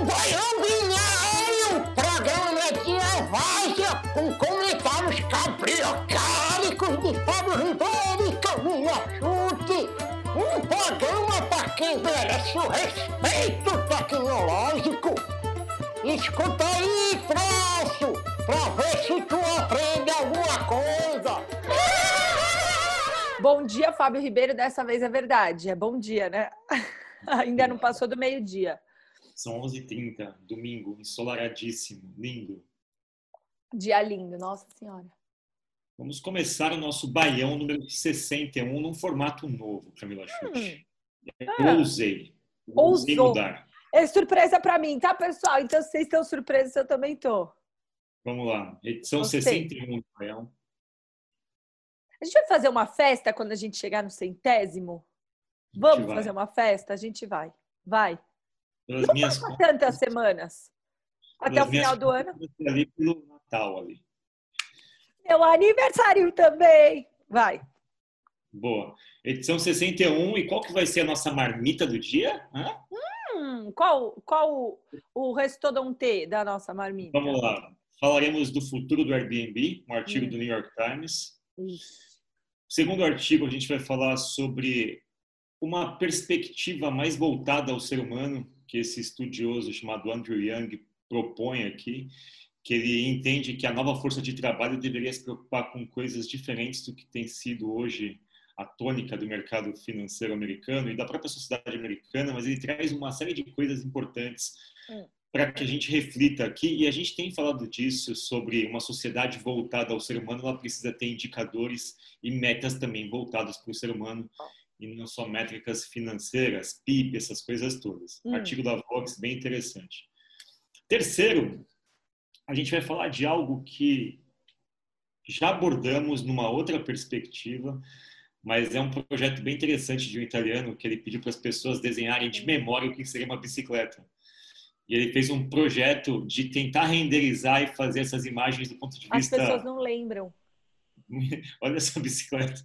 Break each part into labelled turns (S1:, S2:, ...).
S1: o Baião Binário, programa de várzea com comentários cabriocálicos de Fábio Ribeiro e Camila Chute. Um programa para quem merece o respeito tecnológico. Escuta aí, troço, pra ver se tu aprende alguma coisa.
S2: Bom dia, Fábio Ribeiro. Dessa vez é verdade. É bom dia, né? Ainda não passou do meio-dia.
S3: São 11h30, domingo, ensolaradíssimo, lindo.
S2: Dia lindo, nossa senhora.
S3: Vamos começar o nosso baião número 61 num formato novo, Camila Chute.
S2: Hum.
S3: Eu
S2: Ah.
S3: ousei. Ousei mudar.
S2: É surpresa pra mim, tá, pessoal? Então, se vocês estão surpresos, eu também tô.
S3: Vamos lá. Edição
S2: Gostei.
S3: 61 do baião.
S2: A gente vai fazer uma festa quando a gente chegar no centésimo? Vamos fazer uma festa? A gente vai. Vai.
S3: Pelas
S2: Não
S3: minhas
S2: passa tantas semanas. Até o final do ano.
S3: contas, Ali pelo Natal ali.
S2: Meu aniversário também. Vai.
S3: Boa. Edição 61. E qual que vai ser a nossa marmita do dia? Hã?
S2: Hum, qual qual o, o restodonte da nossa marmita?
S3: Vamos lá. Falaremos do futuro do Airbnb, um artigo
S2: Hum.
S3: do New York Times.
S2: Isso.
S3: Segundo artigo, a gente vai falar sobre uma perspectiva mais voltada ao ser humano, que esse estudioso chamado Andrew Young propõe aqui, que ele entende que a nova força de trabalho deveria se preocupar com coisas diferentes do que tem sido hoje a tônica do mercado financeiro americano e da própria sociedade americana, mas ele traz uma série de coisas importantes
S2: Hum.
S3: para que a gente reflita aqui. E a gente tem falado disso sobre uma sociedade voltada ao ser humano, ela precisa ter indicadores e metas também voltadas para o ser humano e não só métricas financeiras, PIB, essas coisas todas.
S2: Hum.
S3: Artigo da Vox bem interessante. Terceiro, a gente vai falar de algo que já abordamos numa outra perspectiva, mas é um projeto bem interessante de um italiano que ele pediu para as pessoas desenharem de memória o que seria uma bicicleta. E ele fez um projeto de tentar renderizar e fazer essas imagens do ponto de
S2: As
S3: vista.
S2: pessoas não lembram.
S3: Olha essa bicicleta.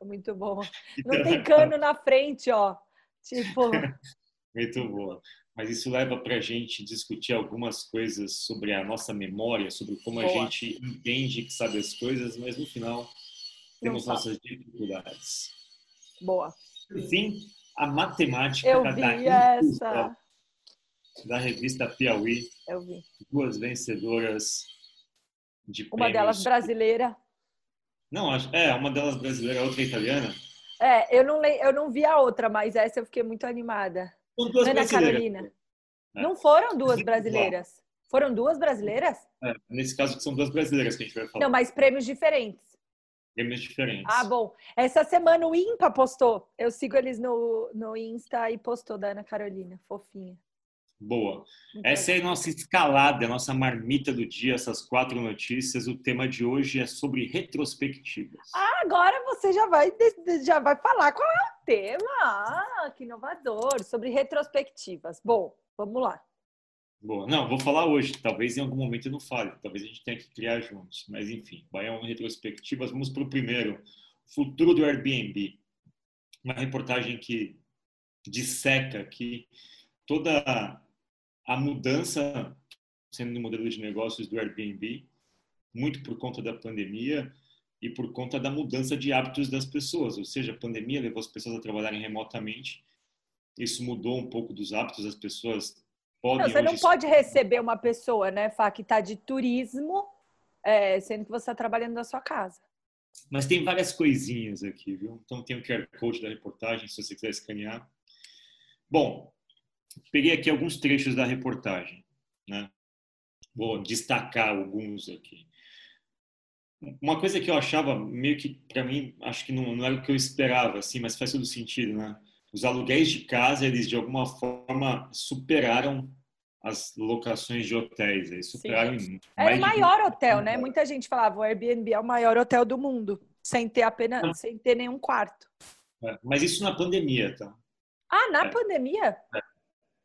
S2: É muito bom. Não tem cano na frente, ó. Tipo,
S3: Muito boa. Mas isso leva para a gente discutir algumas coisas sobre a nossa memória, sobre como a
S2: Boa.
S3: gente entende que sabe as coisas, mas no final temos nossas dificuldades.
S2: boa.
S3: Por fim, a matemática
S2: Eu
S3: da,
S2: vi essa.
S3: da revista Piauí,
S2: Eu vi.
S3: duas vencedoras de
S2: Uma delas brasileira.
S3: Não, acho, é, uma delas brasileira, a outra italiana.
S2: É, eu não, le- eu não vi a outra, mas essa eu fiquei muito animada.
S3: São duas
S2: Ana. Carolina.
S3: É.
S2: Não foram duas brasileiras. Foram duas brasileiras?
S3: É, nesse caso, são duas brasileiras que a gente vai falar.
S2: Não, mas prêmios diferentes.
S3: Prêmios diferentes.
S2: Ah, bom. Essa semana o IMPA postou. Eu sigo eles no, no Insta e postou da Ana Carolina. Fofinha.
S3: Boa. Essa é a nossa escalada, a nossa marmita do dia, essas quatro notícias. O tema de hoje é sobre retrospectivas.
S2: Agora você já vai, já vai falar qual é o tema. Ah, que inovador. Sobre retrospectivas. Bom, vamos lá.
S3: Boa. Não, vou falar hoje. Talvez em algum momento eu não fale. Talvez a gente tenha que criar juntos. Mas enfim, Baião Retrospectivas. Vamos para o primeiro. Futuro do Airbnb. Uma reportagem que disseca aqui toda a mudança sendo no modelo de negócios do Airbnb, muito por conta da pandemia e por conta da mudança de hábitos das pessoas. Ou seja, a pandemia levou as pessoas a trabalharem remotamente. Isso mudou um pouco dos hábitos. As pessoas podem
S2: Não, você não pode receber uma pessoa, né, Fá, que está de turismo, é, sendo que você está trabalhando na sua casa.
S3: Mas tem várias coisinhas aqui, viu? Então tem o QR Code da reportagem, se você quiser escanear. Bom, peguei aqui alguns trechos da reportagem, né? Vou destacar alguns aqui. Uma coisa que eu achava meio que, para mim, acho que não, não era o que eu esperava, assim, mas faz todo sentido, né? Os aluguéis de casa, eles de alguma forma superaram as locações de hotéis. Eles superaram em
S2: Era o
S3: de
S2: maior hotel, né?
S3: 20%.
S2: Muita gente falava, o Airbnb é o maior hotel do mundo, sem ter apenas, sem ter nenhum quarto.
S3: É, Mas isso na pandemia, tá?
S2: Ah, na
S3: É.
S2: pandemia?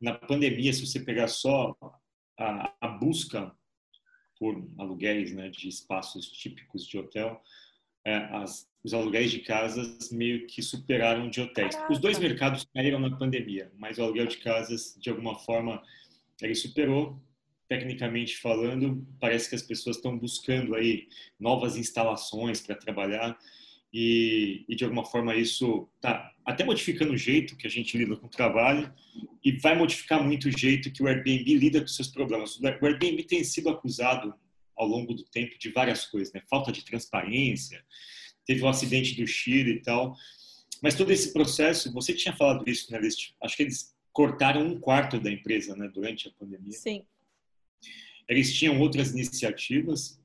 S3: Na pandemia, se você pegar só a, a busca por aluguéis né, de espaços típicos de hotel, é, as, os aluguéis de casas meio que superaram de hotéis. Os dois mercados caíram na pandemia, mas o aluguel de casas, de alguma forma, ele superou. Tecnicamente falando, parece que as pessoas estão buscando aí novas instalações para trabalhar e, e, de alguma forma isso está até modificando o jeito que a gente lida com o trabalho e vai modificar muito o jeito que o Airbnb lida com seus problemas. O Airbnb tem sido acusado ao longo do tempo de várias coisas, né? Falta de transparência, teve o um acidente do Chile e tal. Mas todo esse processo, você tinha falado isso, né? acho que eles cortaram um quarto da empresa, né? Durante a pandemia.
S2: Sim.
S3: Eles tinham outras iniciativas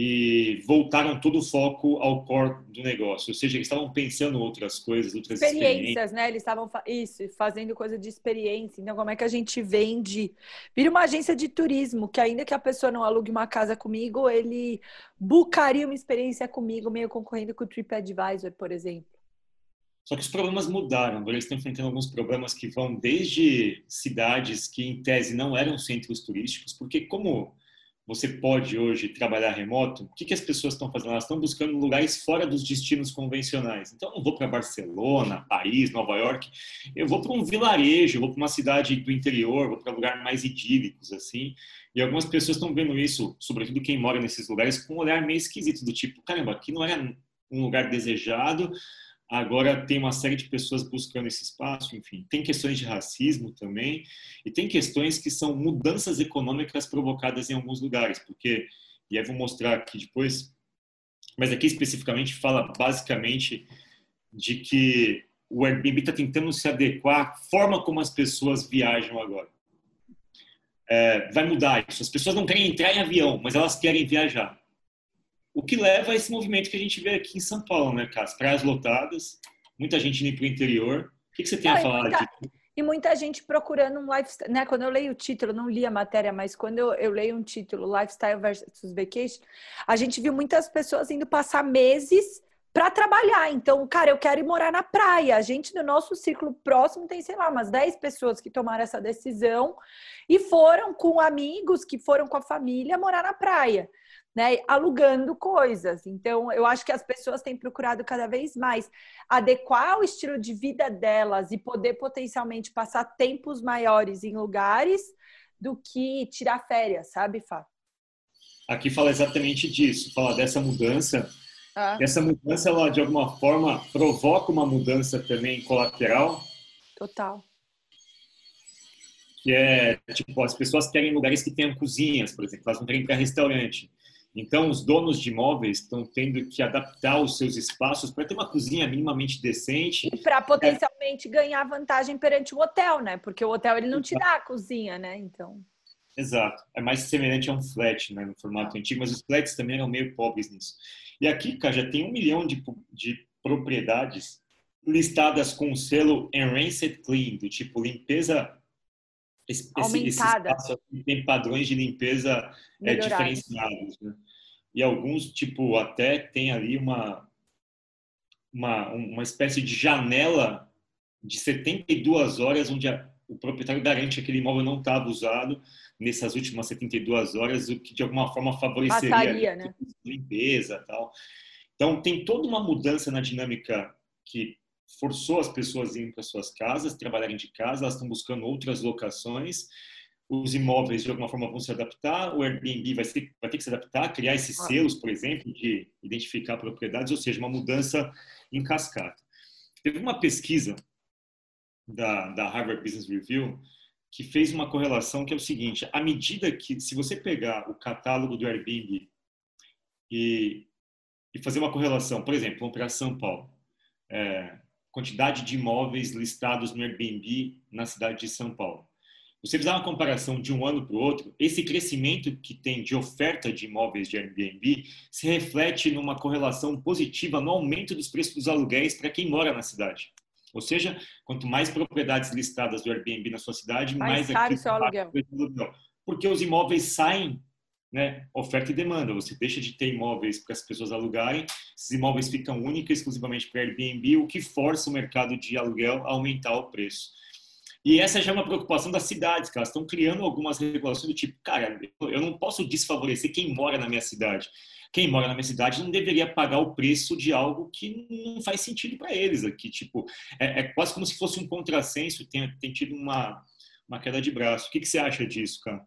S3: e voltaram todo o foco ao core do negócio, ou seja, eles estavam pensando outras coisas, outras experiências,
S2: experiências né? Eles estavam isso, fazendo coisa de experiência. Então, como é que a gente vende? Vira uma agência de turismo, que ainda que a pessoa não alugue uma casa comigo, ele bucaria uma experiência comigo, meio concorrendo com o TripAdvisor, por exemplo.
S3: Só que os problemas mudaram. Agora eles estão enfrentando alguns problemas que vão desde cidades que, em tese, não eram centros turísticos, porque como você pode hoje trabalhar remoto, o que, que as pessoas estão fazendo? Elas estão buscando lugares fora dos destinos convencionais. Então, não vou para Barcelona, Paris, Nova York, eu vou para um vilarejo, vou para uma cidade do interior, vou para lugares mais idílicos, assim. E algumas pessoas estão vendo isso, sobretudo quem mora nesses lugares, com um olhar meio esquisito, do tipo, caramba, aqui não era um lugar desejado, Agora tem uma série de pessoas buscando esse espaço, enfim. Tem questões de racismo também e tem questões que são mudanças econômicas provocadas em alguns lugares, porque e aí vou mostrar aqui depois, mas aqui especificamente fala basicamente de que o Airbnb está tentando se adequar à forma como as pessoas viajam agora. É, vai mudar isso. As pessoas não querem entrar em avião, mas elas querem viajar. O que leva a esse movimento que a gente vê aqui em São Paulo, né, As Praias lotadas, muita gente indo para o interior. O que, que você tem não, a falar
S2: muita, E muita gente procurando um lifestyle, né? Quando eu leio o título, não li a matéria, mas quando eu, eu leio um título, Lifestyle versus Vacation, a gente viu muitas pessoas indo passar meses para trabalhar. Então, cara, eu quero ir morar na praia. A gente, no nosso círculo próximo, tem, sei lá, umas 10 pessoas que tomaram essa decisão e foram com amigos, que foram com a família morar na praia né, alugando coisas. Então, eu acho que as pessoas têm procurado cada vez mais adequar o estilo de vida delas e poder potencialmente passar tempos maiores em lugares do que tirar férias, sabe, Fá?
S3: Aqui fala exatamente disso, fala dessa mudança. Ah. Essa mudança, ela de alguma forma provoca uma mudança também colateral.
S2: Total.
S3: Que é, tipo, as pessoas querem lugares que tenham cozinhas, por exemplo, elas não querem ir para restaurante. Então, os donos de imóveis estão tendo que adaptar os seus espaços para ter uma cozinha minimamente decente.
S2: E para potencialmente ganhar vantagem perante o hotel, né? Porque o hotel ele não te dá a cozinha, né? Então.
S3: Exato. É mais semelhante a um flat, né? No formato ah. antigo, mas os flats também eram meio pobres nisso. E aqui, cara, já tem um milhão de, de propriedades listadas com o selo Enhanced Clean, do tipo limpeza
S2: esse, aumentada. Esse
S3: tem padrões de limpeza é, diferenciados. Né? E alguns, tipo, até tem ali uma, uma, uma espécie de janela de 72 horas onde a, o proprietário garante que aquele imóvel não estava usado nessas últimas 72 horas, o que de alguma forma favoreceria
S2: Passaria, né?
S3: limpeza tal. Então, tem toda uma mudança na dinâmica que forçou as pessoas a irem para suas casas, trabalharem de casa, elas estão buscando outras locações. Os imóveis, de alguma forma, vão se adaptar, o Airbnb vai ter, vai ter que se adaptar, criar esses ah. selos, por exemplo, de identificar propriedades, ou seja, uma mudança em cascata. Teve uma pesquisa da, da Harvard Business Review que fez uma correlação que é o seguinte: à medida que, se você pegar o catálogo do Airbnb e, e fazer uma correlação, por exemplo, vamos pegar São Paulo. É, quantidade de imóveis listados no Airbnb na cidade de São Paulo. Você fizer uma comparação de um ano para o outro, esse crescimento que tem de oferta de imóveis de Airbnb se reflete numa correlação positiva no aumento dos preços dos aluguéis para quem mora na cidade. Ou seja, quanto mais propriedades listadas do Airbnb na sua cidade, mais,
S2: mais caro seu aluguel.
S3: Porque os imóveis saem né, oferta e demanda. Você deixa de ter imóveis para as pessoas alugarem, esses imóveis ficam únicos exclusivamente para Airbnb, o que força o mercado de aluguel a aumentar o preço. E essa já é uma preocupação das cidades, elas estão criando algumas regulações do tipo, cara, eu não posso desfavorecer quem mora na minha cidade. Quem mora na minha cidade não deveria pagar o preço de algo que não faz sentido para eles aqui. Tipo, é, é, quase como se fosse um contrassenso. Tem, tem tido uma, uma queda de braço. O que, que você acha disso, cara?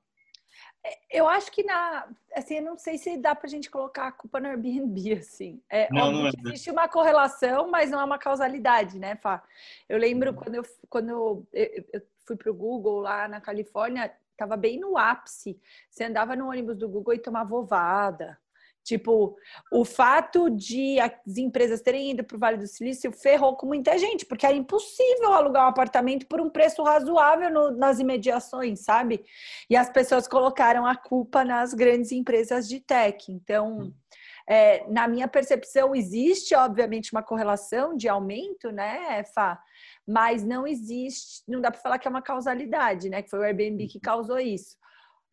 S2: Eu acho que na, assim, eu não sei se dá para a gente colocar a culpa no Airbnb, assim. É
S3: não, não é.
S2: existe uma correlação, mas não é uma causalidade, né, Fá? Eu lembro uhum. quando eu, quando eu, eu fui para o Google lá na Califórnia, estava bem no ápice. Você andava no ônibus do Google e tomava ovada. Tipo, o fato de as empresas terem ido para o Vale do Silício ferrou com muita gente, porque era impossível alugar um apartamento por um preço razoável no, nas imediações, sabe? E as pessoas colocaram a culpa nas grandes empresas de tech. Então, é, na minha percepção, existe, obviamente, uma correlação de aumento, né, Fá? Mas não existe, não dá para falar que é uma causalidade, né? Que foi o Airbnb que causou isso.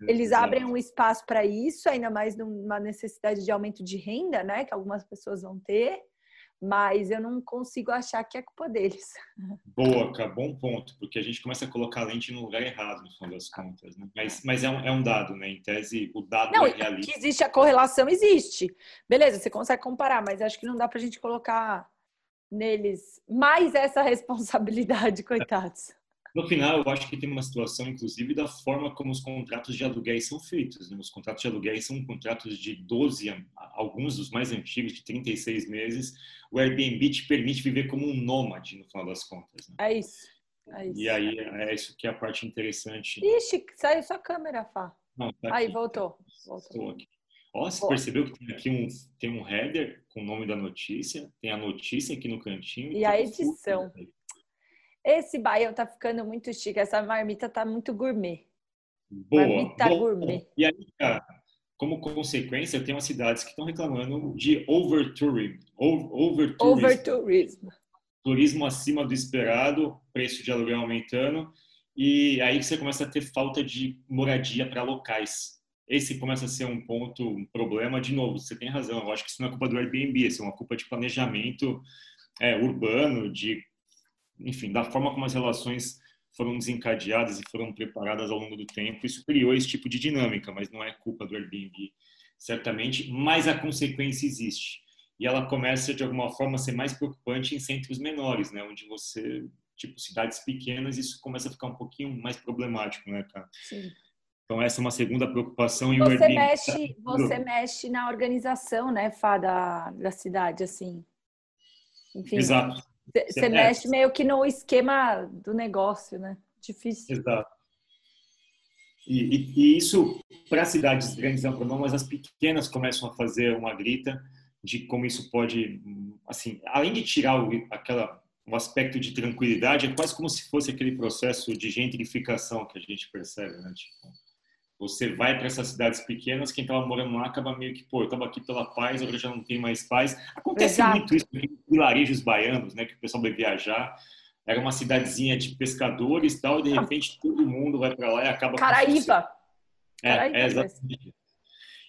S2: Eles abrem um espaço para isso, ainda mais numa necessidade de aumento de renda, né? Que algumas pessoas vão ter, mas eu não consigo achar que é culpa deles.
S3: Boa, cara, bom ponto, porque a gente começa a colocar a lente no lugar errado, no final das contas. Né? Mas, mas é, um, é um dado, né? Em tese, o dado
S2: não,
S3: é realista.
S2: Que existe a correlação, existe. Beleza, você consegue comparar, mas acho que não dá para a gente colocar neles mais essa responsabilidade, coitados.
S3: No final, eu acho que tem uma situação, inclusive, da forma como os contratos de aluguéis são feitos. Né? Os contratos de aluguéis são contratos de 12, alguns dos mais antigos, de 36 meses. O Airbnb te permite viver como um nômade, no final das contas. Né?
S2: É isso. É isso.
S3: E aí, é isso que é a parte interessante.
S2: Ixi, saiu sua câmera, Fá.
S3: Não, tá
S2: aí, voltou. voltou.
S3: aqui. Ó, você Boa. percebeu que tem aqui um, tem um header com o nome da notícia, tem a notícia aqui no cantinho.
S2: E, a edição. Esse baião tá ficando muito chique, essa marmita tá muito gourmet.
S3: Boa. Marmita boa. gourmet. E aí, cara, como consequência, tem umas cidades que estão reclamando de overtourism. Over
S2: overtourism.
S3: Turismo acima do esperado, preço de aluguel aumentando. E aí você começa a ter falta de moradia para locais. Esse começa a ser um ponto, um problema. De novo, você tem razão. Eu acho que isso não é culpa do Airbnb, isso é uma culpa de planejamento é, urbano, de enfim, da forma como as relações foram desencadeadas e foram preparadas ao longo do tempo, isso criou esse tipo de dinâmica, mas não é culpa do Airbnb, certamente, mas a consequência existe. E ela começa, de alguma forma, a ser mais preocupante em centros menores, né? Onde você, tipo, cidades pequenas, isso começa a ficar um pouquinho mais problemático, né, cara?
S2: Sim.
S3: Então, essa é uma segunda preocupação. E
S2: você,
S3: Airbnb...
S2: mexe, você mexe na organização, né, Fá, da, da cidade, assim.
S3: Enfim. Exato.
S2: Você é. mexe meio que no esquema do negócio, né? Difícil.
S3: Exato. E, e, e isso, para cidades grandes é um problema, mas as pequenas começam a fazer uma grita de como isso pode, assim, além de tirar o, aquela, o aspecto de tranquilidade, é quase como se fosse aquele processo de gentrificação que a gente percebe, né? Tipo, você vai para essas cidades pequenas, quem estava morando lá acaba meio que, pô, eu estava aqui pela paz, agora já não tem mais paz. Acontece Exato. muito isso em vilarejos baianos, né, que o pessoal vai viajar. Era uma cidadezinha de pescadores e tal, e de repente todo mundo vai para lá e acaba...
S2: Caraíba!
S3: É, Caraíba, é exatamente.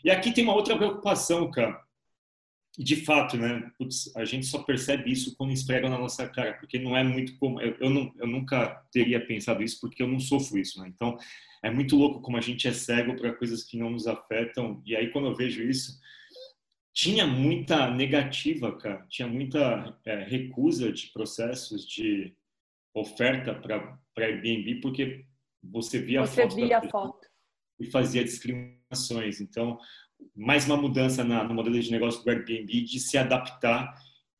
S3: E aqui tem uma outra preocupação, cara. De fato, né? Putz, a gente só percebe isso quando esfrega na nossa cara, porque não é muito como. Eu, eu, não, eu nunca teria pensado isso, porque eu não sofro isso, né? Então, é muito louco como a gente é cego para coisas que não nos afetam. E aí, quando eu vejo isso, tinha muita negativa, cara. Tinha muita é, recusa de processos de oferta para Airbnb, porque você via
S2: você
S3: a foto.
S2: Via a foto.
S3: E fazia discriminações. Então, mais uma mudança na, no modelo de negócio do Airbnb de se adaptar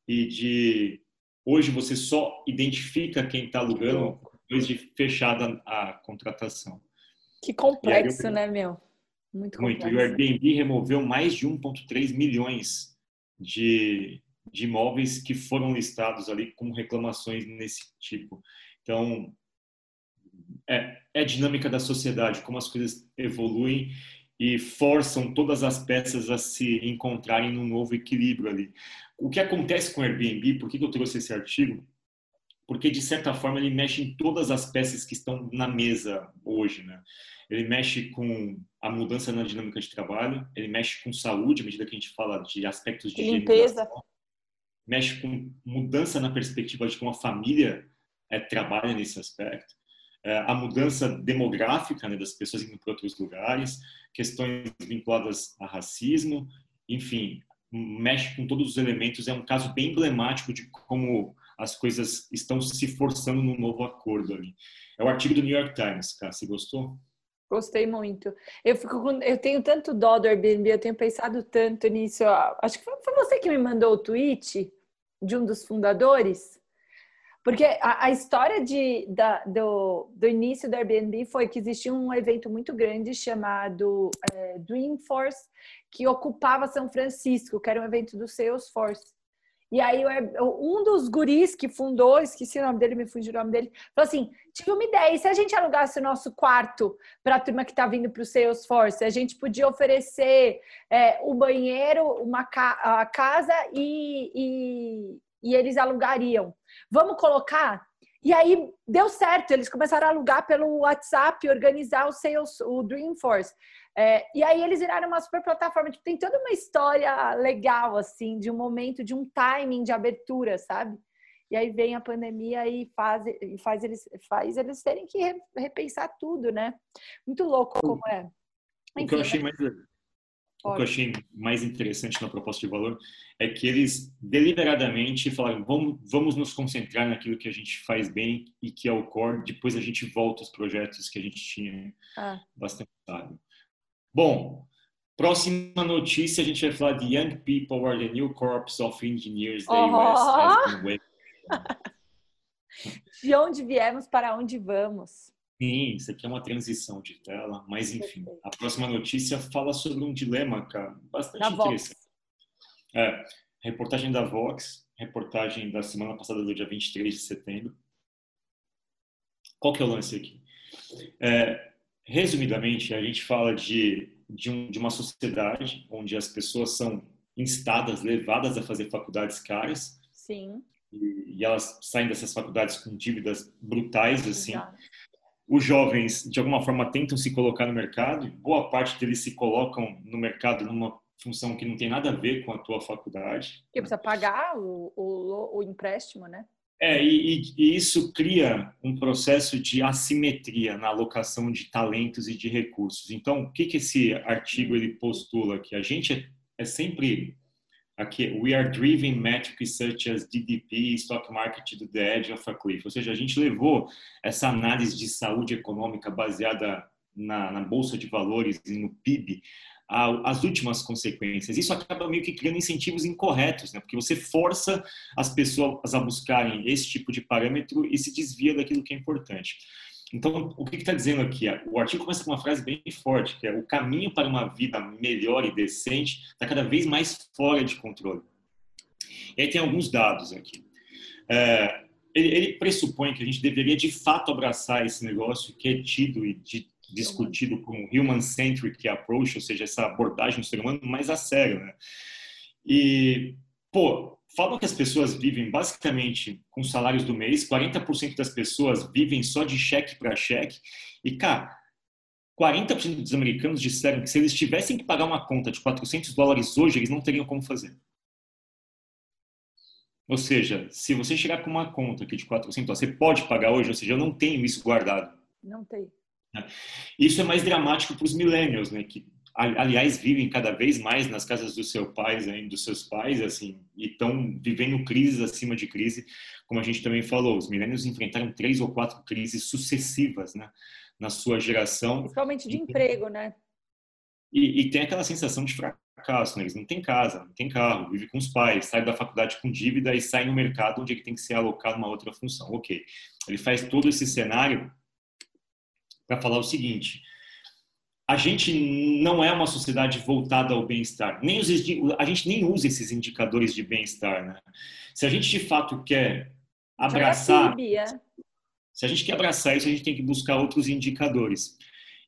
S3: e de hoje você só identifica quem está alugando depois de fechada a contratação.
S2: Que complexo, né, meu?
S3: Muito complexo. Muito. E o Airbnb removeu mais de 1,3 milhões de, de imóveis que foram listados ali com reclamações nesse tipo. Então, é, é a dinâmica da sociedade, como as coisas evoluem e forçam todas as peças a se encontrarem num novo equilíbrio ali. O que acontece com o Airbnb, por que eu trouxe esse artigo? porque de certa forma ele mexe em todas as peças que estão na mesa hoje, né? Ele mexe com a mudança na dinâmica de trabalho, ele mexe com saúde, à medida que a gente fala de aspectos de
S2: limpeza,
S3: mexe com mudança na perspectiva de como a família é, trabalha nesse aspecto, a mudança demográfica né, das pessoas indo para outros lugares, questões vinculadas a racismo, enfim, mexe com todos os elementos. É um caso bem emblemático de como as coisas estão se forçando num novo acordo ali. É o artigo do New York Times, cara. Você gostou?
S2: Gostei muito. Eu fico com, eu tenho tanto dó do Airbnb, eu tenho pensado tanto nisso. Acho que foi você que me mandou o tweet de um dos fundadores. Porque a, a história de, da, do, do, início do Airbnb foi que existia um evento muito grande chamado é, Dreamforce, que ocupava São Francisco, que era um evento do Salesforce. E aí um dos guris que fundou, esqueci o nome dele, me fugiu o nome dele, falou assim: tive uma ideia, e se a gente alugasse o nosso quarto para a turma que está vindo para o Salesforce, a gente podia oferecer é, o banheiro, uma ca a casa e, e, e eles alugariam. Vamos colocar? E aí deu certo, eles começaram a alugar pelo WhatsApp, organizar o Sales, o Dreamforce. É, e aí eles viraram uma super plataforma. Tipo, tem toda uma história legal, assim, de um momento, de um timing de abertura, sabe? E aí vem a pandemia e faz, e faz, eles, faz eles terem que repensar tudo, né? Muito louco como é.
S3: Enfim, o que eu achei mais o que eu achei mais interessante na proposta de valor é que eles deliberadamente falaram vamos, vamos nos concentrar naquilo que a gente faz bem e que é o core, depois a gente volta aos projetos que a gente tinha ah. bastante sábio. Bom, próxima notícia a gente vai falar de Young People are the New Corps of Engineers the
S2: oh. US De onde viemos para onde vamos.
S3: Sim, isso aqui é uma transição de tela, mas enfim. A próxima notícia fala sobre um dilema, cara, bastante da interessante. É, reportagem da Vox, reportagem da semana passada do dia 23 de setembro. Qual que é o lance aqui? É, resumidamente, a gente fala de, de, um, de uma sociedade onde as pessoas são instadas, levadas a fazer faculdades caras.
S2: Sim.
S3: E, e elas saem dessas faculdades com dívidas brutais, assim. Exato os jovens, de alguma forma, tentam se colocar no mercado, e boa parte deles se colocam no mercado numa função que não tem nada a ver com a tua faculdade.
S2: Que precisa pagar o, o, o empréstimo, né?
S3: É, e, e, isso cria um processo de assimetria na alocação de talentos e de recursos. Então, o que, que esse artigo ele postula? Que a gente é, é sempre aqui, we are driven metrics such as DDP, stock market to the edge of a cliff. Ou seja, a gente levou essa análise de saúde econômica baseada na, na bolsa de valores e no PIB às últimas consequências. Isso acaba meio que criando incentivos incorretos, né? Porque você força as pessoas a buscarem esse tipo de parâmetro e se desvia daquilo que é importante. Então, o que está dizendo aqui? O artigo começa com uma frase bem forte, que é o caminho para uma vida melhor e decente está cada vez mais fora de controle. E aí tem alguns dados aqui. É, ele, ele, pressupõe que a gente deveria de fato abraçar esse negócio que é tido e de, discutido como human-centric approach, ou seja, essa abordagem do ser humano mais a sério, né? E, pô, falam que as pessoas vivem basicamente com salários do mês, 40% das pessoas vivem só de cheque para cheque. E, cara, 40% dos americanos disseram que se eles tivessem que pagar uma conta de 400 dólares hoje, eles não teriam como fazer. Ou seja, se você chegar com uma conta aqui de 400, você pode pagar hoje, ou seja, eu não tenho isso guardado.
S2: Não tem.
S3: Isso é mais dramático para os millennials, né, que aliás vivem cada vez mais nas casas dos seus pais, hein, dos seus pais, assim, e estão vivendo crises acima de crise, como a gente também falou. Os milênios enfrentaram três ou quatro crises sucessivas, né, na sua geração.
S2: Principalmente de e, emprego, né?
S3: E, e, tem aquela sensação de fracasso, né? Eles não têm casa, não têm carro, vive com os pais, sai da faculdade com dívida e sai no mercado onde ele tem que ser alocado uma outra função. Ok, ele faz todo esse cenário para falar o seguinte a gente não é uma sociedade voltada ao bem-estar. Nem os, a gente nem usa esses indicadores de bem-estar. Né? Se a gente de fato quer abraçar, é. se a gente quer abraçar isso, a gente tem que buscar outros indicadores.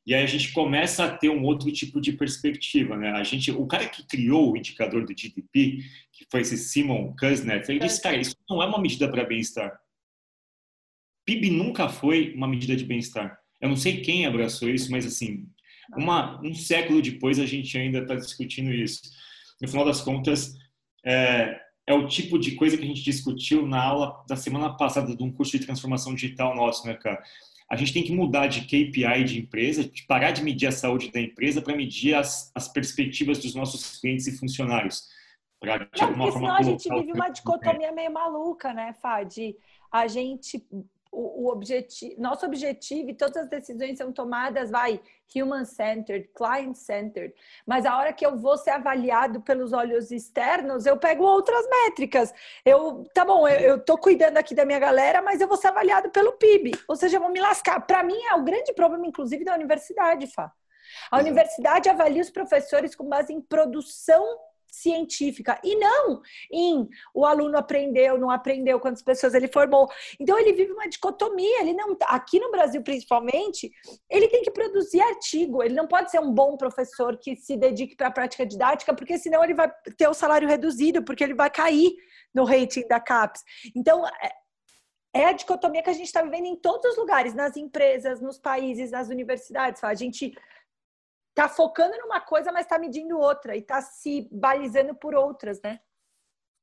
S3: E aí a gente começa a ter um outro tipo de perspectiva, né? A gente, o cara que criou o indicador do GDP, que foi esse Simon Kuznets, ele disse, cara, isso não é uma medida para bem-estar. PIB nunca foi uma medida de bem-estar. Eu não sei quem abraçou isso, mas assim, uma, um século depois, a gente ainda está discutindo isso. No final das contas, é, é, o tipo de coisa que a gente discutiu na aula da semana passada de um curso de transformação digital nosso, né, cara? A gente tem que mudar de KPI de empresa, de parar de medir a saúde da empresa para medir as, as perspectivas dos nossos clientes e funcionários.
S2: Pra, de Não, porque senão a gente vive uma dicotomia meio maluca, né, Fad? A gente o, o objetivo, nosso objetivo e todas as decisões são tomadas, vai, human-centered, client-centered. Mas a hora que eu vou ser avaliado pelos olhos externos, eu pego outras métricas. Eu, tá bom, eu, eu tô cuidando aqui da minha galera, mas eu vou ser avaliado pelo PIB. Ou seja, eu vou me lascar. Para mim é o grande problema, inclusive, da universidade, Fá. A universidade avalia os professores com base em produção científica e não em o aluno aprendeu, não aprendeu, quantas pessoas ele formou. Então ele vive uma dicotomia, ele não tá, aqui no Brasil principalmente, ele tem que produzir artigo, ele não pode ser um bom professor que se dedique para a prática didática, porque senão ele vai ter o salário reduzido, porque ele vai cair no rating da CAPES. Então, é, é a dicotomia que a gente está vivendo em todos os lugares, nas empresas, nos países, nas universidades. A gente tá focando numa coisa, mas tá medindo outra e tá se balizando por outras, né?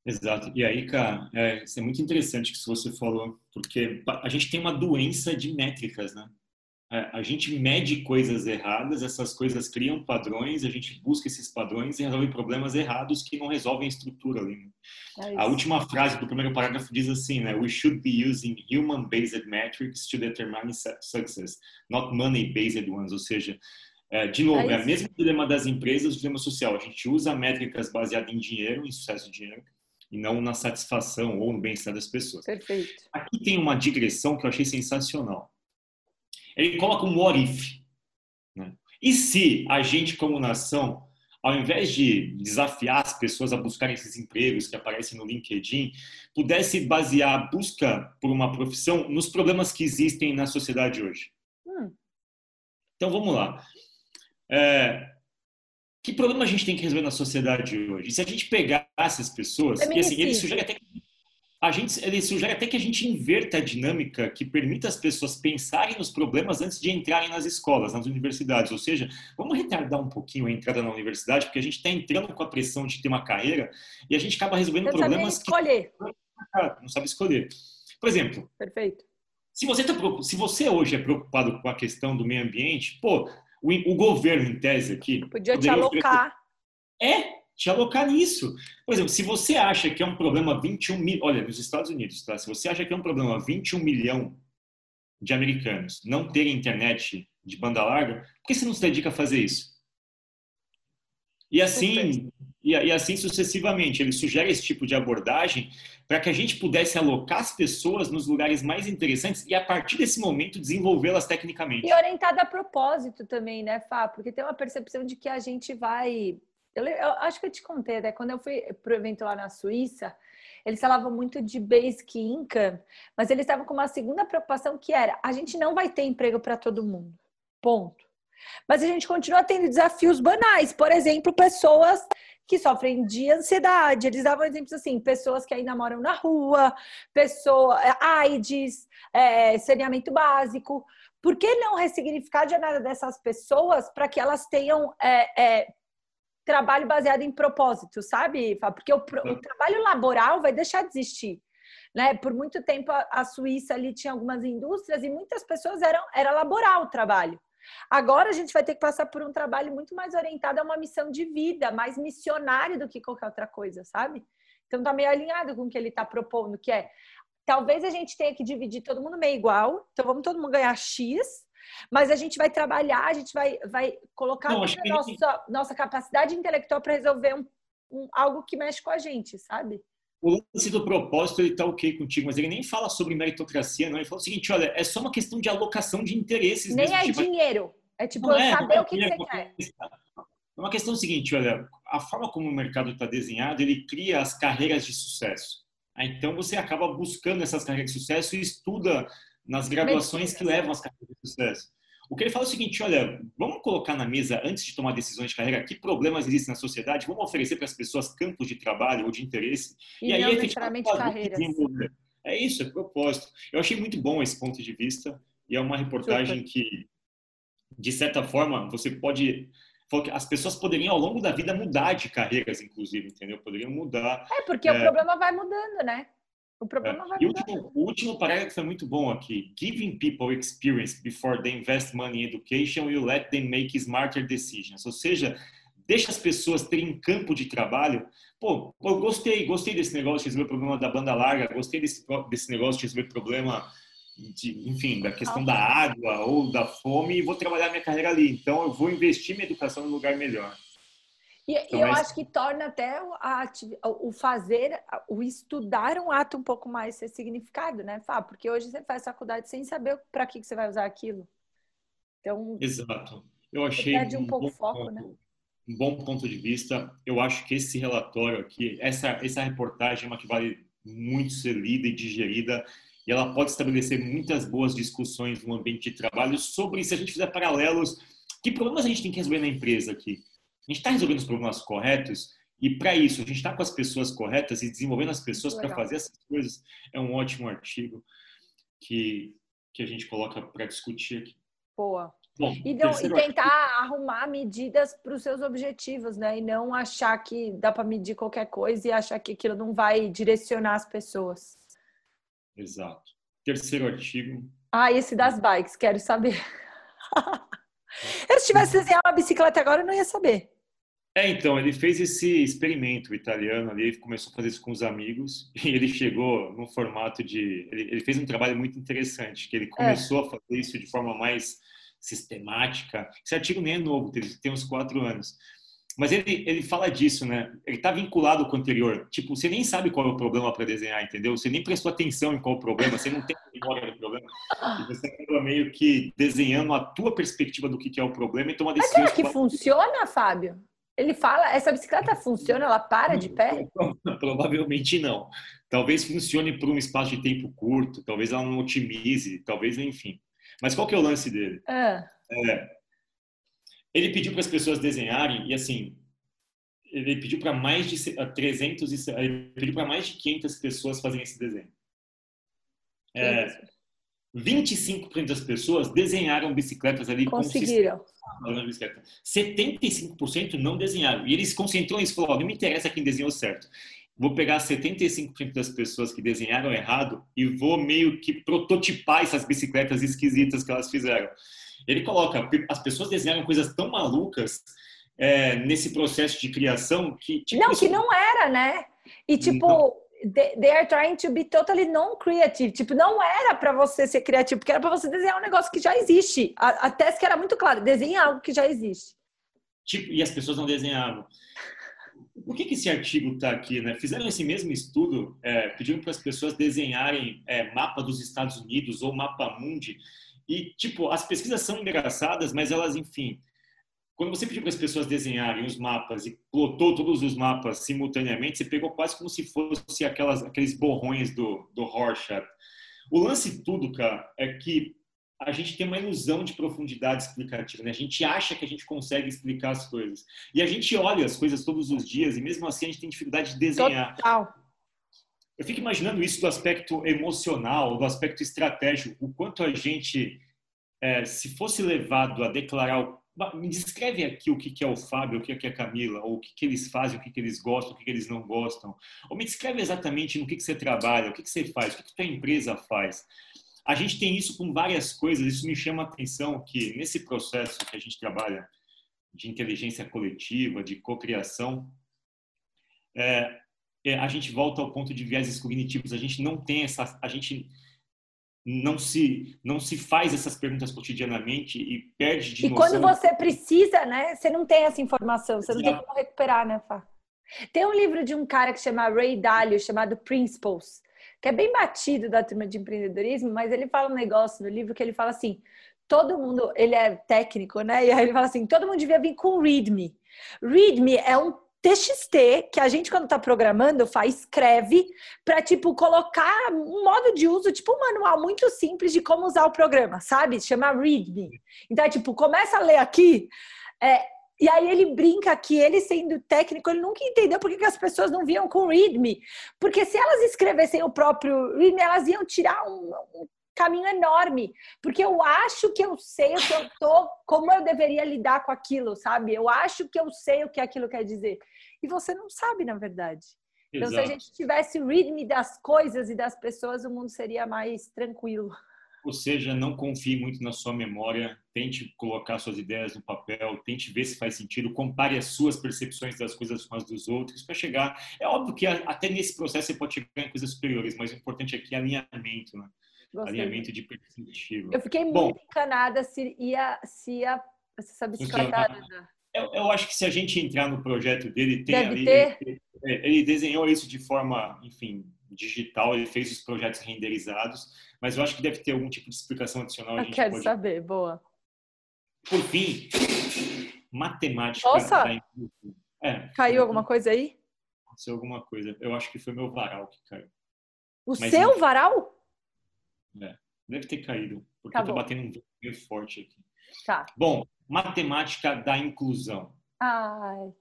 S3: Exato. E aí, cara, é, isso é muito interessante que você falou, porque a gente tem uma doença de métricas, né? É, a gente mede coisas erradas, essas coisas criam padrões, a gente busca esses padrões e resolve problemas errados que não resolvem a estrutura ali. Né? É a última frase do primeiro parágrafo diz assim, né? We should be using human-based metrics to determine success, not money-based ones. Ou seja, é, de novo, é, é o mesmo dilema das empresas, o dilema social. A gente usa métricas baseadas em dinheiro, em sucesso de dinheiro, e não na satisfação ou no bem-estar das pessoas.
S2: Perfeito.
S3: Aqui tem uma digressão que eu achei sensacional. Ele coloca um what if. Né? E se a gente, como nação, ao invés de desafiar as pessoas a buscarem esses empregos que aparecem no LinkedIn, pudesse basear a busca por uma profissão nos problemas que existem na sociedade hoje? Hum. Então vamos lá. É, que problema a gente tem que resolver na sociedade hoje? E se a gente pegar essas pessoas, e assim, ele sugere até que a gente, ele sugere até que a gente inverta a dinâmica que permita as pessoas pensarem nos problemas antes de entrarem nas escolas, nas universidades. Ou seja, vamos retardar um pouquinho a entrada na universidade, porque a gente está entrando com a pressão de ter uma carreira e a gente acaba resolvendo problemas
S2: que
S3: não sabe escolher. Por exemplo,
S2: Perfeito.
S3: Se você, tá, se você hoje é preocupado com a questão do meio ambiente, pô, o, o governo, em tese, aqui.
S2: Podia te alocar.
S3: É, te alocar nisso. Por exemplo, se você acha que é um problema 21 mil. Olha, nos Estados Unidos, tá? Se você acha que é um problema 21 milhão de americanos não terem internet de banda larga, por que você não se dedica a fazer isso? E assim, e, e, assim sucessivamente. Ele sugere esse tipo de abordagem para que a gente pudesse alocar as pessoas nos lugares mais interessantes e, a partir desse momento, desenvolvê-las tecnicamente.
S2: E orientada a propósito também, né, Fá? Porque tem uma percepção de que a gente vai. Eu, eu acho que eu te contei, né? Quando eu fui para o evento lá na Suíça, eles falavam muito de basic income, mas eles estavam com uma segunda preocupação que era: a gente não vai ter emprego para todo mundo. Ponto. Mas a gente continua tendo desafios banais, por exemplo, pessoas que sofrem de ansiedade. Eles davam exemplos assim: pessoas que ainda moram na rua, pessoa, é, AIDS, é, saneamento básico. Por que não ressignificar a jornada dessas pessoas para que elas tenham é, é, trabalho baseado em propósito, sabe? Porque o, o, trabalho laboral vai deixar de existir. Né? Por muito tempo a, a Suíça ali tinha algumas indústrias e muitas pessoas eram era laboral o trabalho. Agora a gente vai ter que passar por um trabalho muito mais orientado a uma missão de vida, mais missionário do que qualquer outra coisa, sabe? Então tá meio alinhado com o que ele está propondo, que é talvez a gente tenha que dividir todo mundo meio igual, então vamos todo mundo ganhar X, mas a gente vai trabalhar, a gente vai, vai colocar Não, a nossa, nossa capacidade intelectual para resolver um, um, algo que mexe com a gente, sabe?
S3: O lance do propósito ele está ok contigo, mas ele nem fala sobre meritocracia, não. Ele fala o seguinte: olha, é só uma questão de alocação de interesses.
S2: Nem é tipo, dinheiro. É tipo é, saber é o que, que você quer.
S3: É uma questão seguinte: olha, a forma como o mercado está desenhado, ele cria as carreiras de sucesso. Então você acaba buscando essas carreiras de sucesso e estuda nas graduações que levam às carreiras de sucesso. O que ele fala é o seguinte: olha, vamos colocar na mesa, antes de tomar decisões de carreira, que problemas existem na sociedade, vamos oferecer para as pessoas campos de trabalho ou de interesse.
S2: E, e aí, não necessariamente carreiras.
S3: É isso, é propósito. Eu achei muito bom esse ponto de vista e é uma reportagem Super. que, de certa forma, você pode as pessoas poderiam ao longo da vida mudar de carreiras, inclusive, entendeu? Poderiam mudar.
S2: É, porque é... o problema vai mudando, né? O problema é. vai
S3: E último, o último parágrafo foi muito bom aqui. Giving people experience before they invest money in education will let them make smarter decisions. Ou seja, deixa as pessoas terem campo de trabalho. Pô, eu gostei, gostei desse negócio de resolver o problema da banda larga, gostei desse, desse negócio de resolver o problema, de, enfim, da questão da água ou da fome e vou trabalhar minha carreira ali. Então, eu vou investir minha educação num lugar melhor.
S2: E, então, eu é... acho que torna até a, o fazer, o estudar um ato um pouco mais ser significado, né, Fá? Porque hoje você faz faculdade sem saber para que, que você vai usar aquilo. Então,
S3: Exato. Eu achei
S2: perde um, um pouco foco,
S3: ponto,
S2: né?
S3: Um bom ponto de vista. Eu acho que esse relatório aqui, essa, essa reportagem é uma que vale muito ser lida e digerida e ela pode estabelecer muitas boas discussões no ambiente de trabalho sobre se a gente fizer paralelos, que problemas a gente tem que resolver na empresa aqui. A gente está resolvendo os problemas corretos e para isso a gente está com as pessoas corretas e desenvolvendo as pessoas para fazer essas coisas. É um ótimo artigo que que a gente coloca para discutir aqui.
S2: Boa. Bom, e, não, e tentar arrumar medidas para os seus objetivos, né? E não achar que dá para medir qualquer coisa e achar que aquilo não vai direcionar as pessoas.
S3: Exato. Terceiro artigo.
S2: Ah, esse das bikes, quero saber. eu, se tivesse desenhado uma bicicleta agora, eu não ia saber.
S3: É, então, ele fez esse experimento italiano ali, ele começou a fazer isso com os amigos, e ele chegou no formato de. Ele, ele fez um trabalho muito interessante, que ele é. começou é. a fazer isso de forma mais sistemática. Esse artigo nem é novo, tem uns quatro anos. Mas ele, ele fala disso, né? Ele está vinculado com o anterior. Tipo, você nem sabe qual é o problema para desenhar, entendeu? Você nem prestou atenção em qual é o problema, você não tem memória do problema. E você acaba meio que desenhando a tua perspectiva do que é o problema e toma decisão.
S2: Mas será que funciona, Fábio? Ele fala, essa bicicleta funciona, ela para de pé?
S3: Provavelmente não. Talvez funcione por um espaço de tempo curto, talvez ela não otimize, talvez, enfim. Mas qual que é o lance dele?
S2: É.
S3: É, ele pediu para as pessoas desenharem e assim, ele pediu para mais de 300 ele pediu para mais de 500 pessoas fazerem esse desenho. É, 25% das pessoas desenharam bicicletas ali
S2: Conseguiram.
S3: bicicleta. 75% não desenharam. E eles se concentrou nisso, falou, não me interessa quem desenhou certo. Vou pegar 75% das pessoas que desenharam errado e vou meio que prototipar essas bicicletas esquisitas que elas fizeram. Ele coloca, as pessoas desenharam coisas tão malucas é, nesse processo de criação que...
S2: Tipo, não, que não era, né? E tipo... Não they are trying to be totally non-creative. Tipo, não era para você ser criativo, porque era para você desenhar um negócio que já existe. A, a tese que era muito clara, desenhe algo que já existe.
S3: Tipo, e as pessoas não desenhavam. Por que, que esse artigo está aqui? Né? Fizeram esse mesmo estudo, é, pediram para as pessoas desenharem é, mapa dos Estados Unidos ou mapa mundi. E, tipo, as pesquisas são engraçadas, mas elas, enfim, quando você pediu para as pessoas desenharem os mapas e plotou todos os mapas simultaneamente, você pegou quase como se fosse aquelas, aqueles borrões do, do Rorschach. O lance tudo, cara, é que a gente tem uma ilusão de profundidade explicativa, né? A gente acha que a gente consegue explicar as coisas. E a gente olha as coisas todos os dias e mesmo assim a gente tem dificuldade de desenhar.
S2: Total.
S3: Eu fico imaginando isso do aspecto emocional, do aspecto estratégico, o quanto a gente, é, se fosse levado a declarar me descreve aqui o que é o Fábio, o que é a Camila, ou o que eles fazem, o que eles gostam, o que eles não gostam. Ou me descreve exatamente no que você trabalha, o que você faz, o que a empresa faz. A gente tem isso com várias coisas, isso me chama a atenção que nesse processo que a gente trabalha de inteligência coletiva, de cocriação, é, é, a gente volta ao ponto de viéses cognitivos. A gente não tem essa, a gente não se não se faz essas perguntas cotidianamente e perde de
S2: E noção. quando você precisa, né? Você não tem essa informação, você não tem como recuperar, né, Fá? Tem um livro de um cara que chama Ray Dalio, chamado Principles, que é bem batido da turma de empreendedorismo, mas ele fala um negócio no livro que ele fala assim: todo mundo, ele é técnico, né? E aí ele fala assim: todo mundo devia vir com README. README é um TXT, que a gente, quando está programando, faz, escreve para, tipo, colocar um modo de uso, tipo, um manual muito simples de como usar o programa, sabe? Chama README. Então, é tipo, começa a ler aqui, é, e aí ele brinca que ele, sendo técnico, ele nunca entendeu por que, as pessoas não viam com README. Porque se elas escrevessem o próprio README, elas iam tirar um, um caminho enorme, porque eu acho que eu sei o que eu tô, como eu deveria lidar com aquilo, sabe? Eu acho que eu sei o que aquilo quer dizer. E você não sabe, na verdade. Então, Exato. se a gente tivesse o readme das coisas e das pessoas, o mundo seria mais tranquilo.
S3: Ou seja, não confie muito na sua memória, tente colocar suas ideias no papel, tente ver se faz sentido, compare as suas percepções das coisas com as dos outros para chegar. É óbvio que até nesse processo você pode chegar em coisas superiores, mas o importante aqui é alinhamento, né?
S2: Gostei.
S3: Alinhamento de perspectiva.
S2: Eu fiquei
S3: Bom,
S2: muito encanada se ia, se ia essa bicicleta.
S3: eu, eu acho que se a gente entrar no projeto dele, tem
S2: Deve
S3: ali.
S2: ter.
S3: Ele, ele desenhou isso de forma, enfim, digital, ele fez os projetos renderizados, mas eu acho que deve ter algum tipo de explicação adicional. A
S2: Eu quero
S3: pode...
S2: saber, boa.
S3: Por fim, matemática.
S2: Nossa!
S3: É,
S2: Caiu alguma coisa aí?
S3: Aconteceu alguma coisa. Eu acho que foi meu varal que caiu.
S2: O
S3: Mas
S2: seu
S3: enfim.
S2: varal?
S3: Deve ter caído, porque
S2: Tá
S3: eu tô batendo um vento meio forte aqui.
S2: Tá.
S3: Bom, matemática da inclusão.
S2: Ai,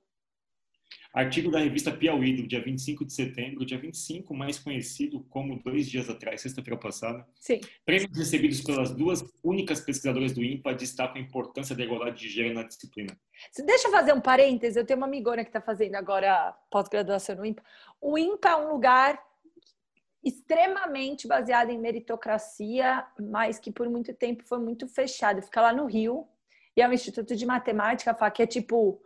S3: Artigo da revista Piauí, do dia 25 de setembro, dia 25, mais conhecido como dois dias atrás, sexta-feira passada.
S2: sim.
S3: Prêmios recebidos pelas duas únicas pesquisadoras do INPA destacam a importância da igualdade de gênero na disciplina.
S2: Se- Deixa eu fazer um parêntese. Eu tenho uma amigona que está fazendo agora pós-graduação no IMPA. O IMPA é um lugar extremamente baseado em meritocracia, mas que por muito tempo foi muito fechado. Fica lá no Rio e é um instituto de matemática, Fá, que é tipo,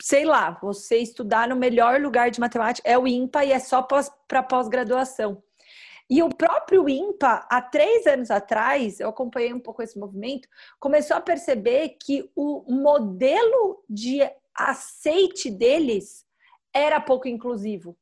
S2: sei lá, você estudar no melhor lugar de matemática é o IMPA e é só para pós-graduação. E o próprio IMPA, há três anos atrás, eu acompanhei um pouco esse movimento, começou a perceber que o modelo de aceite deles era pouco inclusivo.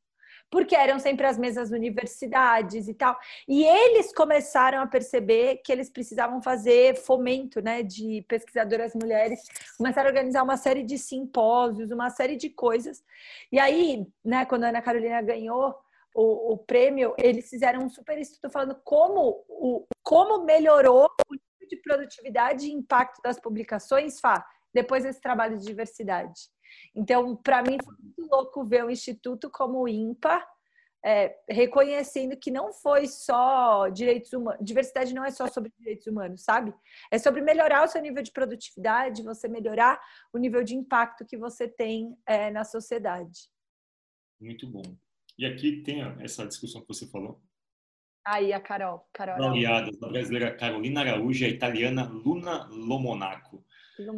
S2: Porque eram sempre as mesmas universidades e tal. E eles começaram a perceber que eles precisavam fazer fomento né, de pesquisadoras mulheres, começaram a organizar uma série de simpósios, uma série de coisas. E aí, né, quando a Ana Carolina ganhou o, o prêmio, eles fizeram um super estudo falando como, o, como melhorou o nível de produtividade e impacto das publicações, Fá, depois desse trabalho de diversidade. Então, para mim, foi muito louco ver o Instituto como o IMPA, é, reconhecendo que não foi só direitos humanos, diversidade não é só sobre direitos humanos, sabe? É sobre melhorar o seu nível de produtividade, você melhorar o nível de impacto que você tem é, na sociedade.
S3: Muito bom. E aqui tem essa discussão que você falou.
S2: Aí, a Carol. Carol
S3: Aliadas, a brasileira Carolina Araújo e a italiana Luna Lomonaco.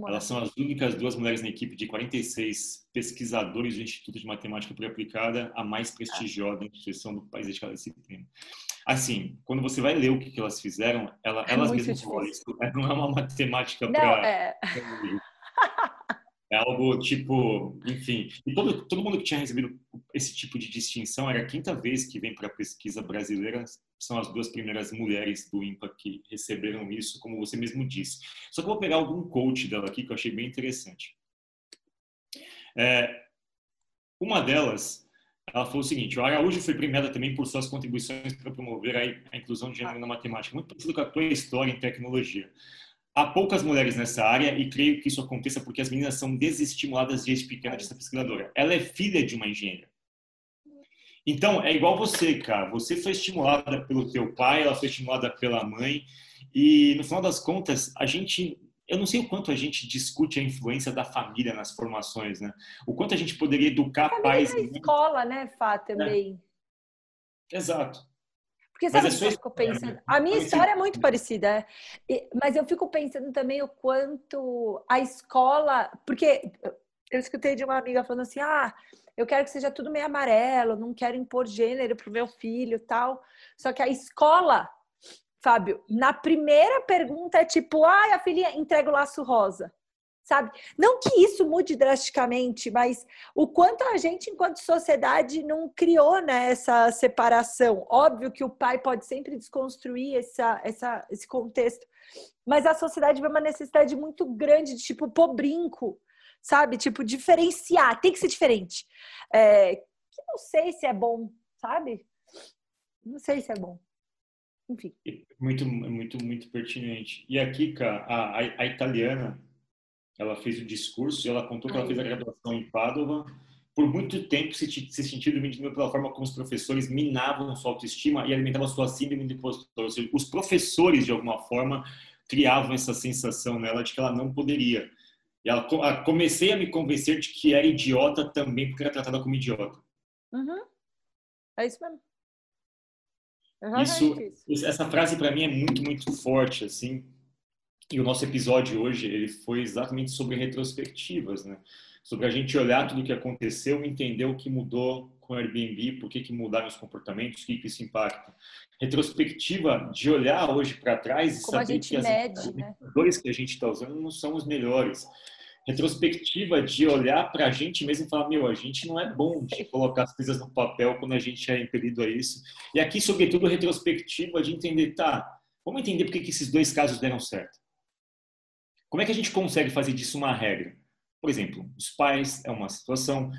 S3: Elas são as únicas duas mulheres na equipe de 46 pesquisadores do Instituto de Matemática Aplicada, a mais prestigiosa instituição do país de cada disciplina. Assim, quando você vai ler o que, elas fizeram, ela,
S2: É
S3: elas mesmas falam isso. Não é uma matemática para
S2: é.
S3: É algo tipo, enfim. E todo, todo mundo que tinha recebido esse tipo de distinção era a quinta vez que vem para a pesquisa brasileira. São as duas primeiras mulheres do IMPA que receberam isso, como você mesmo disse. Só que eu vou pegar algum coach dela aqui que eu achei bem interessante. É, uma delas, ela falou o seguinte: o Araújo foi premiada também por suas contribuições para promover a, a inclusão de gênero na matemática, muito parecido com a tua história em tecnologia. Há poucas mulheres nessa área e creio que isso aconteça porque as meninas são desestimuladas desde pequena dessa pesquisadora. Ela é filha de uma engenheira. Então, é igual você, cara. Você foi estimulada pelo teu pai, ela foi estimulada pela mãe. E, no final das contas, a gente... Eu não sei o quanto a gente discute a influência da família nas formações, né? O quanto a gente poderia educar
S2: Família
S3: pais...
S2: na escola, né, Fá, também.
S3: Exato.
S2: Porque sabe
S3: é
S2: o que eu fico
S3: história,
S2: pensando? A minha história é muito parecida, é. Mas eu fico pensando também o quanto a escola. Porque eu escutei de uma amiga falando assim: ah, eu quero que seja tudo meio amarelo, não quero impor gênero pro meu filho tal. Só que a escola, Fábio, na primeira pergunta é tipo: ai, a filhinha entrega o laço rosa. Sabe? Não que isso mude drasticamente, mas o quanto a gente, enquanto sociedade, não criou né, essa separação. Óbvio que o pai pode sempre desconstruir essa, essa, esse contexto, mas a sociedade vê uma necessidade muito grande de, tipo, pôr brinco, sabe? Tipo, diferenciar, tem que ser diferente. É, que não sei se é bom, sabe? Não sei se é bom. Enfim.
S3: Muito, muito, muito pertinente. E aqui, cara, a, a, a italiana, ela fez o discurso e ela contou que ela fez a graduação em Padova. Por muito tempo se, se sentiu dividido pela forma como os professores minavam sua autoestima e alimentavam sua síndrome de impostor. Ou seja, os professores, de alguma forma, criavam essa sensação nela de que ela não poderia. E ela, comecei a me convencer de que era idiota também porque era tratada como idiota.
S2: Uhum. É isso mesmo.
S3: Isso, isso, essa frase para mim é muito, muito forte, assim. E o nosso episódio hoje ele foi exatamente sobre retrospectivas, né? Sobre a gente olhar tudo o que aconteceu, entender o que mudou com o Airbnb, por que, que mudaram os comportamentos, o que, que isso impacta. Retrospectiva de olhar hoje para trás e
S2: Como
S3: saber
S2: que
S3: mede,
S2: as né?
S3: que a gente está usando não são os melhores retrospectiva de olhar para a gente mesmo e falar, meu, a gente não é bom de colocar as coisas no papel quando a gente é impelido a isso. E aqui, sobretudo, retrospectiva de entender, tá, vamos entender por que esses dois casos deram certo. Como é que a gente consegue fazer disso uma regra? Por exemplo, os pais é uma situação,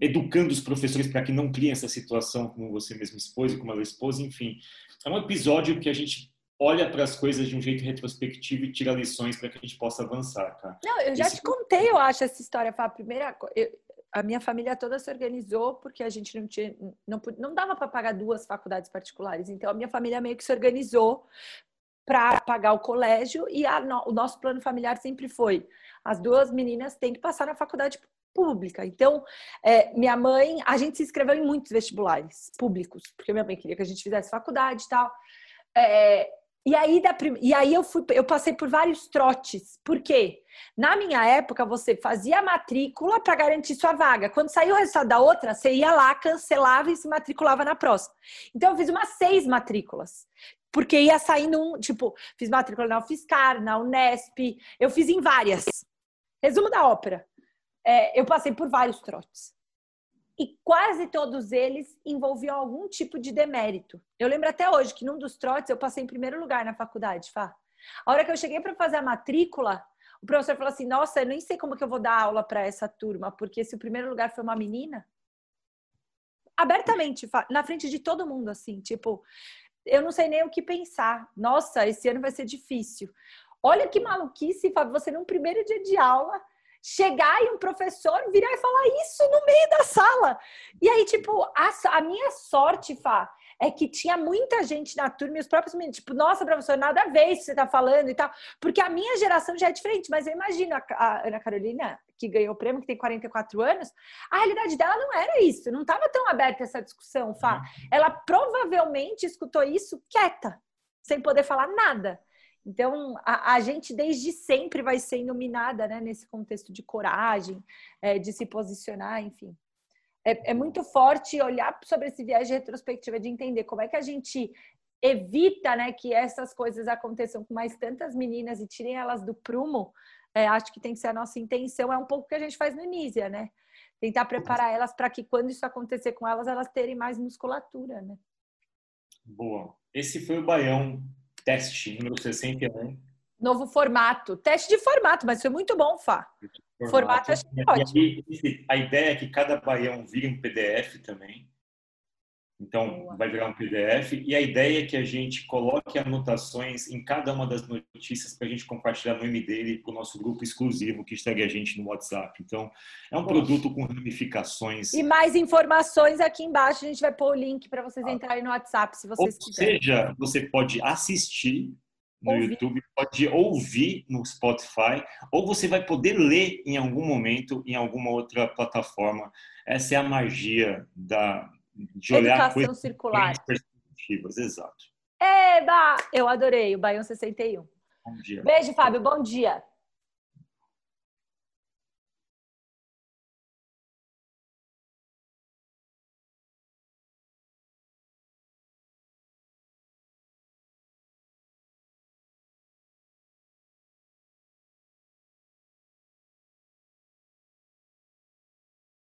S3: educando os professores para que não criem essa situação, como você mesmo expôs e como ela expôs, enfim. É um episódio que a gente olha para as coisas de um jeito retrospectivo e tira lições para que a gente possa avançar, tá?
S2: Não, eu já Isso... te contei, eu acho, essa história. Foi a primeira eu, a minha família toda se organizou porque a gente não tinha, não, não dava para pagar duas faculdades particulares. Então a minha família meio que se organizou para pagar o colégio e a, o nosso plano familiar sempre foi: as duas meninas têm que passar na faculdade pública. Então, é, minha mãe, a gente se inscreveu em muitos vestibulares públicos, porque minha mãe queria que a gente fizesse faculdade e tal. É, e aí, da, e aí eu, fui, eu passei por vários trotes. Por quê? Na minha época, você fazia a matrícula para garantir sua vaga. Quando saiu o resultado da outra, você ia lá, cancelava e se matriculava na próxima. Então, eu fiz umas seis matrículas. Porque ia saindo um, tipo, fiz matrícula na UFSCar, na Unesp, eu fiz em várias. Resumo da ópera. É, eu passei por vários trotes e quase todos eles envolviam algum tipo de demérito. Eu lembro até hoje que num dos trotes eu passei em primeiro lugar na faculdade, Fá. A hora que eu cheguei para fazer a matrícula, o professor falou assim: Nossa, eu nem sei como que eu vou dar aula para essa turma, porque se o primeiro lugar foi uma menina. Abertamente, na frente de todo mundo, assim, tipo, eu não sei nem o que pensar. Nossa, esse ano vai ser difícil. Olha que maluquice, Fábio, você num primeiro dia de aula chegar e um professor virar e falar isso no meio da sala. E aí, tipo, a, a minha sorte, Fá, é que tinha muita gente na turma e os próprios meninos, tipo, nossa, professor, nada a ver isso que você tá falando e tal. Porque a minha geração já é diferente, mas eu imagino a, a Ana Carolina, que ganhou o prêmio, que tem 44 anos, a realidade dela não era isso, não estava tão aberta essa discussão, Fá. Uhum. Ela provavelmente escutou isso quieta, sem poder falar nada. Então, a, a, gente desde sempre vai ser iluminada né, nesse contexto de coragem, é, de se posicionar, enfim. É, é, muito forte olhar sobre esse viés de retrospectiva, de entender como é que a gente evita né, que essas coisas aconteçam com mais tantas meninas e tirem elas do prumo. É, acho que tem que ser a nossa intenção, é um pouco o que a gente faz no Nízia, né? Tentar preparar elas para que quando isso acontecer com elas, elas terem mais musculatura, né?
S3: Boa. Esse foi o Baião Teste número 61.
S2: Novo formato. Teste de formato, mas foi muito bom, Fá. Formato, formato acho que é ótimo.
S3: a ideia é que cada baião vire um PDF também. Então, Boa. vai virar um PDF. E a ideia é que a gente coloque anotações em cada uma das notícias para a gente compartilhar no e-mail para o nosso grupo exclusivo que segue a gente no WhatsApp. Então, é um produto com ramificações.
S2: E mais informações aqui embaixo. A gente vai pôr o link para vocês ah. entrarem no WhatsApp, se vocês
S3: Ou
S2: quiserem.
S3: Ou seja, você pode assistir no ouvir. YouTube, pode ouvir no Spotify, ou você vai poder ler em algum momento em alguma outra plataforma. Essa é a magia da, de olhar
S2: Educação coisas circular.
S3: perspectivas, exato.
S2: Eba! Eu adorei o Baião 61.
S3: Bom dia.
S2: Beijo, Fábio. Bom dia.